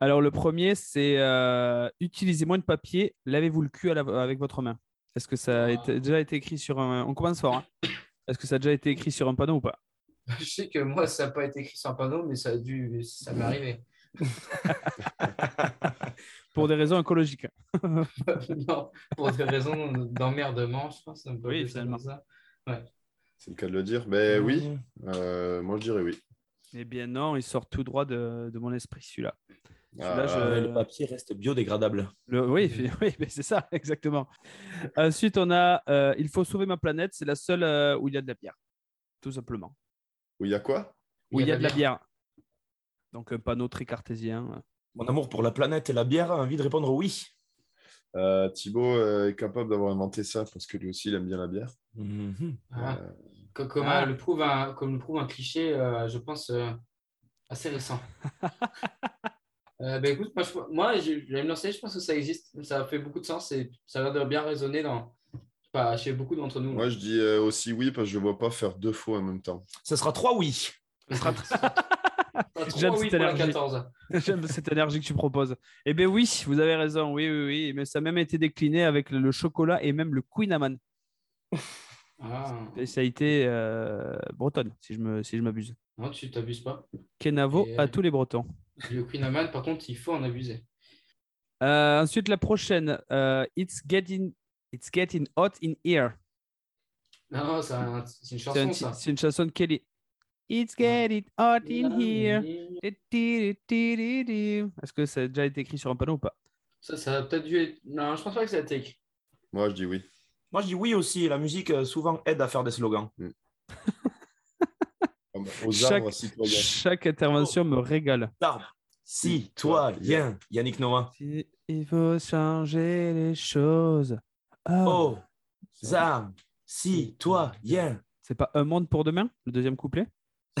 Alors, le premier, c'est euh, utilisez moins de papier, lavez-vous le cul la- avec votre main. Est-ce que ça a été- déjà été écrit sur un. On commence fort. hein. Est-ce que ça a déjà été écrit sur un panneau ou pas Je sais que moi, ça n'a pas été écrit sur un panneau, mais ça a dû, ça m'est arrivé. Pour des raisons écologiques. non, pour des raisons d'emmerdement, je pense. Oui, finalement. ça. Ouais. C'est le cas de le dire. Mais oui, euh, moi je dirais oui. Eh bien non, il sort tout droit de, de mon esprit celui-là. Ah, je- Euh, Le papier reste biodégradable. Le- oui, oui c'est ça, exactement. Ensuite, on a euh, Il faut sauver ma planète. C'est la seule euh, où il y a de la bière, tout simplement. Où il y a quoi? Où il y a de la bière. Donc un panneau très cartésien. Mon amour pour la planète et la bière a envie de répondre oui. Euh, Thibaut euh, est capable d'avoir inventé ça parce que lui aussi il aime bien la bière. Ah. Euh, Co- Comme, Ah. euh, le prouve un, comme le prouve un cliché, euh, je pense, euh, assez récent. Euh, ben écoute, moi, je, moi, je, je vais me lancer, je pense que ça existe, ça fait beaucoup de sens et ça a l'air de bien résonner dans, pas, chez beaucoup d'entre nous. moi je dis euh, aussi oui parce que je ne vois pas faire deux fois en même temps. Ce sera trois oui. Ça sera- trois J'aime oui cette pour la énergie. 14. J'aime cette énergie que tu proposes. Eh bien oui, vous avez raison. Oui, oui, oui. Mais ça a même été décliné avec le, chocolat et même le Queen Amman. Ah, Spécialité euh, bretonne, si je me, si je m'abuse. non, tu t'abuses pas. Kenavo Et, à euh, tous les Bretons. Le Queen Amman, par contre, il faut en abuser. Euh, ensuite, la prochaine. euh, it's, getting, it's getting hot in here. Non, c'est un- c'est une chanson, ça. c'est une chanson de Kelly. It's getting hot in here. Est-ce que ça a déjà été écrit sur un panneau ou pas? Ça, ça a peut-être dû être... Non, je pense pas que ça a été écrit. Moi je dis oui. Moi, je dis oui aussi. La musique euh, souvent aide à faire des slogans. Comme Aux Chaque- arbres citoyens. Chaque intervention me régale. Arbre. Citoyen. Yannick Noah. Si Il faut changer les choses. Oh, Oh, armes. Citoyen. C'est pas un monde pour demain, le deuxième couplet?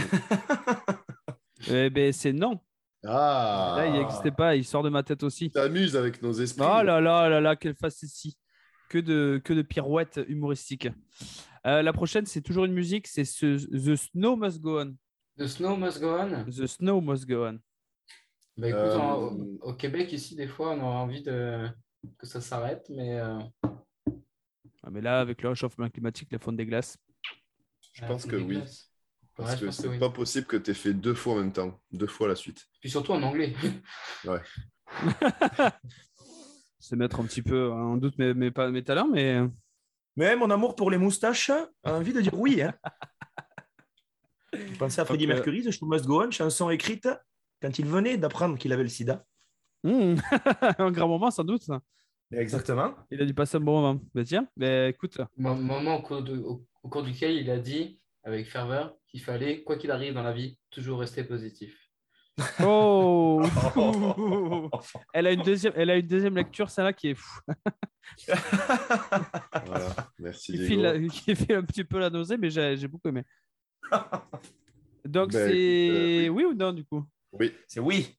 Eh ben c'est non. Ah Là, il n'existait pas, il sort de ma tête aussi. T'amuses avec nos esprits. Oh là là là là, quelle facétie. Que de, que de pirouettes humoristiques. Euh, la prochaine, c'est toujours une musique, c'est ce, The Snow Must Go On. The Snow Must Go On. The Snow Must Go On. Bah, écoute, Euh, en- au, au Québec, ici, des fois, on aurait envie de... que ça s'arrête, mais euh, Ah, mais là, avec le réchauffement climatique, la fonte des glaces. Je euh, pense que oui. glaces. Ouais, Parce que c'est oui. pas possible que tu aies fait deux fois en même temps, deux fois la suite. Puis surtout en anglais. C'est mettre un petit peu en doute mes, mes, pas- mes talents, mais Mais mon amour pour les moustaches a envie de dire oui. Hein. Vous pensez à Freddie euh, Mercury, The Show Must Go On, chanson écrite quand il venait d'apprendre qu'il avait le sida. Hmm, un grand moment sans doute. ça. Exactement. Il a dû passer un bon moment. Bah, tiens, bah, écoute. Mo- Moment au cours, de- au- au cours duquel il a dit, avec ferveur, qu'il fallait, quoi qu'il arrive dans la vie, toujours rester positif. Oh elle, a une deuxième, elle a une deuxième lecture, celle-là, qui est fou. Voilà, merci qui, file, la- qui fait un petit peu la nausée, mais j'ai beaucoup aimé. Donc, Ben, c'est euh, oui. ou non, du coup? Oui, C'est oui.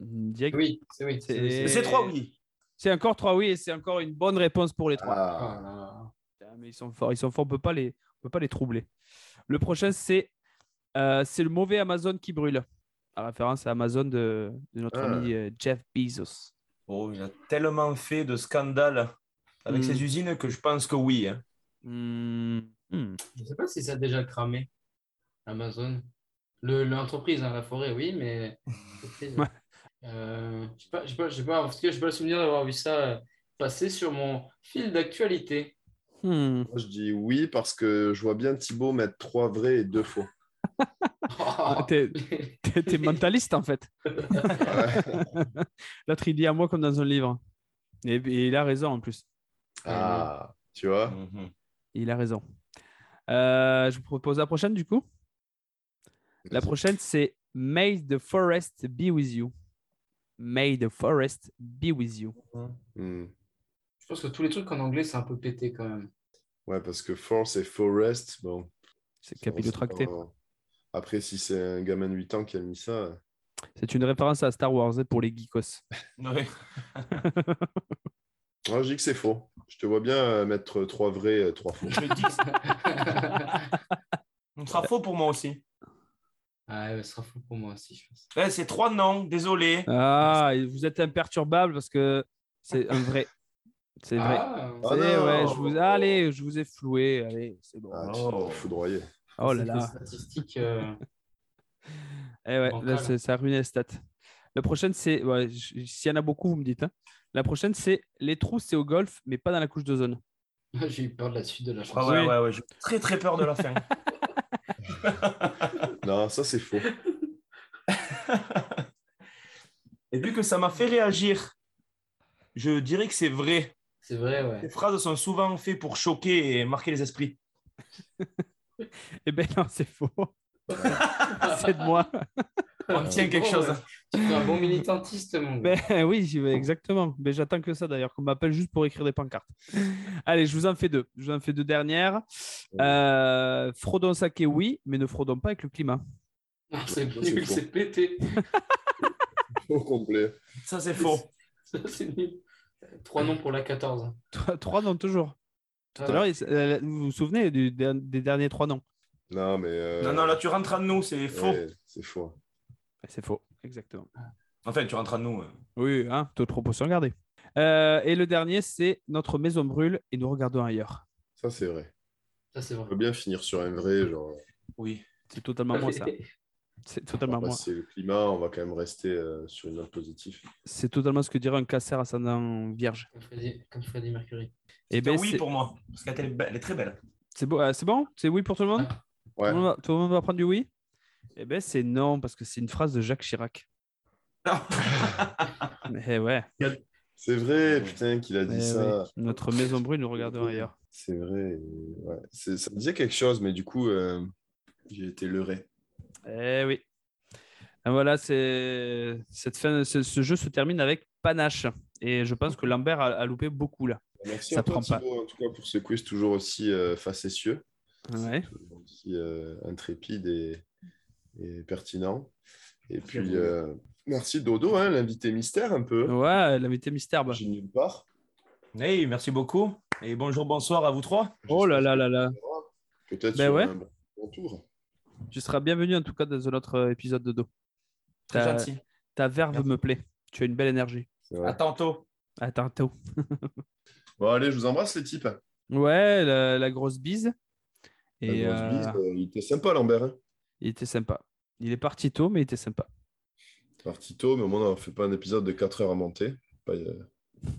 Diego? Oui, c'est oui. C'est- trois oui. C'est encore trois oui, et c'est encore une bonne réponse pour les trois. Ah, Ah mais ils sont forts, ils sont forts, on peut pas les, on peut pas les troubler. Le prochain, c'est euh, c'est le mauvais Amazon qui brûle. En référence à Amazon de, de notre Ah. ami euh, Jeff Bezos. Oh, il a tellement fait de scandales avec Mm. ses usines que je pense que oui. hein. Hmm, hmm. Je ne sais pas si ça a déjà cramé, Amazon. Le- L'entreprise, hein, la forêt, oui, mais Ouais. euh, je sais pas, je sais pas, je sais pas, en tout cas, je n'ai pas le souvenir d'avoir vu ça euh, passer sur mon fil d'actualité. Hmm. moi je dis oui parce que je vois bien Thibaut mettre trois vrais et deux faux. Ah, t'es- T'es t'es mentaliste en fait. L'autre, il dit à moi comme dans un livre. Et, et il a raison en plus. Ah, tu vois Mhm. Il a raison. Euh, je vous propose la prochaine du coup. La prochaine, c'est May the forest be with you. May the forest be with you. Hmm. Je pense que tous les trucs en anglais, c'est un peu pété quand même. Ouais, parce que force et forest, bon. C'est capillotracté. pas- Après, si c'est un gamin de 8 ans qui a mis ça, C'est une référence à Star Wars hein, pour les geekos. Ouais. moi je dis que c'est faux. Je te vois bien euh, mettre trois vrais, euh, trois faux. Je dis que Ce sera faux pour moi aussi. Ah, ouais, ce sera fou pour moi aussi, je pense. Ouais, c'est trois noms, désolé. Ah, vous êtes imperturbable parce que c'est un vrai. C'est vrai. Ah, Ah ouais, je vous... Allez, je vous ai floué. Allez, c'est bon. Ah, tu Oh. foudroyé. Oh là là. statistiques. euh, Eh ouais, là, ça a ruiné les stats. La prochaine, c'est. ouais, S'il y en a beaucoup, vous me dites. hein. La prochaine, c'est les trous, c'est au golf, mais pas dans la couche d'ozone. J'ai eu peur de la suite de la chanson. Ah ouais, ouais, ouais, j'ai très très peur de la fin. Non, ça c'est faux. Et vu que ça m'a fait réagir, je dirais que c'est vrai. C'est vrai, Les ouais. phrases sont souvent faites pour choquer et marquer les esprits. Eh ben non, c'est faux. c'est de moi. On tient quelque Bon, chose. ouais. Tu es un bon militantiste, mon gars. Ben oui, j'y vais, exactement. Mais j'attends que ça d'ailleurs, qu'on m'appelle juste pour écrire des pancartes. Allez, je vous en fais deux. Je vous en fais deux dernières. Euh, fraudons saké, oui, mais ne fraudons pas avec le climat. Ah, c'est nul, c'est pété. Au complet. Ça, c'est faux. Ça, c'est nul. Trois noms pour la 14. Trois, trois noms toujours. Tout à l'heure, euh, vous vous souvenez du- des, derniers trois noms? Non, mais. euh, Non, non, là, tu rentres à nous, c'est faux. ouais, c'est faux. C'est faux, exactement. Enfin, tu rentres à nous. euh. Oui, hein, toute proportion gardée. Euh, et le dernier, c'est Notre maison brûle et nous regardons ailleurs. Ça c'est vrai. Ça, c'est On vrai. peut bien finir sur un vrai, genre. Oui. C'est totalement moi, ça. C'est On totalement va moi. passer le climat, on va quand même rester euh, sur une note positive. C'est totalement ce que dirait un casser ascendant vierge. Comme Freddie, comme Freddie Mercury. Et C'est ben, oui c'est- pour moi, parce qu'elle est, elle est très belle. c'est beau, euh, c'est bon? C'est oui pour tout le monde? Ouais. tout, le monde va, tout le monde va prendre du oui? Eh ben, c'est non, parce que c'est une phrase de Jacques Chirac. Eh ouais. C'est vrai, putain, qu'il a dit Eh ça. oui. Notre maison brûle, nous regardons ailleurs. C'est vrai. ouais. C'est- Ça me disait quelque chose, mais du coup, euh, j'ai été leurré. Eh oui. Et voilà, c'est cette fin, ce, ce jeu se termine avec panache. Et je pense que Lambert a, a loupé beaucoup là. Merci Ça à toi, prend pas. Thibaut, en tout cas, pour ce quiz toujours aussi euh, facétieux, Ouais. toujours aussi euh, intrépide et, et pertinent. Et puis, euh, merci Dodo, hein, l'invité mystère un peu. Ouais, l'invité mystère. bah. J'ai nulle part. Hey, merci beaucoup. Et bonjour, bonsoir à vous trois. Oh là là là là. Peut-être Ben sur ouais. un bon tour. Tu seras bienvenu en tout cas dans un autre euh, épisode de dos. Très Ta, gentil. ta verve Merci. me plaît. Tu as une belle énergie. À tantôt. À tantôt. Bon, allez, je vous embrasse les types. Ouais, la, la grosse bise. La grosse euh, bise, euh, il était sympa, Lambert. Hein. il était sympa. Il est parti tôt, mais il était sympa. Parti tôt, mais au moins, on ne fait pas un épisode de 4 heures à monter. Pas, euh,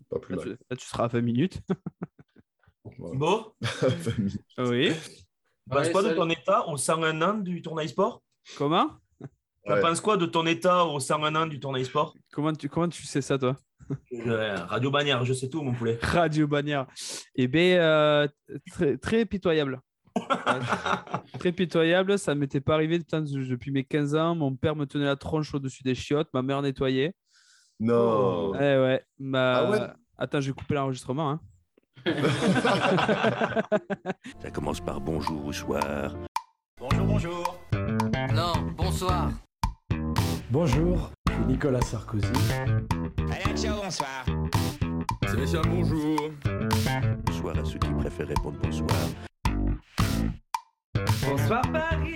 pas plus Là, tu, mal. là, tu seras à 20 minutes. Voilà. Beau. oui. Tu penses Ouais, quoi de ton état au 101 ans du tournoi sport Comment? Tu Ouais. penses quoi de ton état au 101 ans du tournoi sport comment tu, comment tu sais ça, toi? Euh, Radio Bannière, je sais tout, mon poulet. Radio Bagnard. Eh bien, euh, très, très pitoyable. Ouais. très pitoyable. Ça ne m'était pas arrivé putain, depuis mes 15 ans. Mon père me tenait la tronche au-dessus des chiottes. Ma mère nettoyait. Non. Eh ouais. Ma... Ah ouais? Attends, je vais couper l'enregistrement. hein. Ça commence par bonjour ou soir. Bonjour, bonjour. Non, bonsoir. Bonjour, je suis Nicolas Sarkozy. Allez, ciao, bonsoir. Sébastien, bonjour. Bonsoir à ceux qui préfèrent répondre bonsoir. Bonsoir Paris.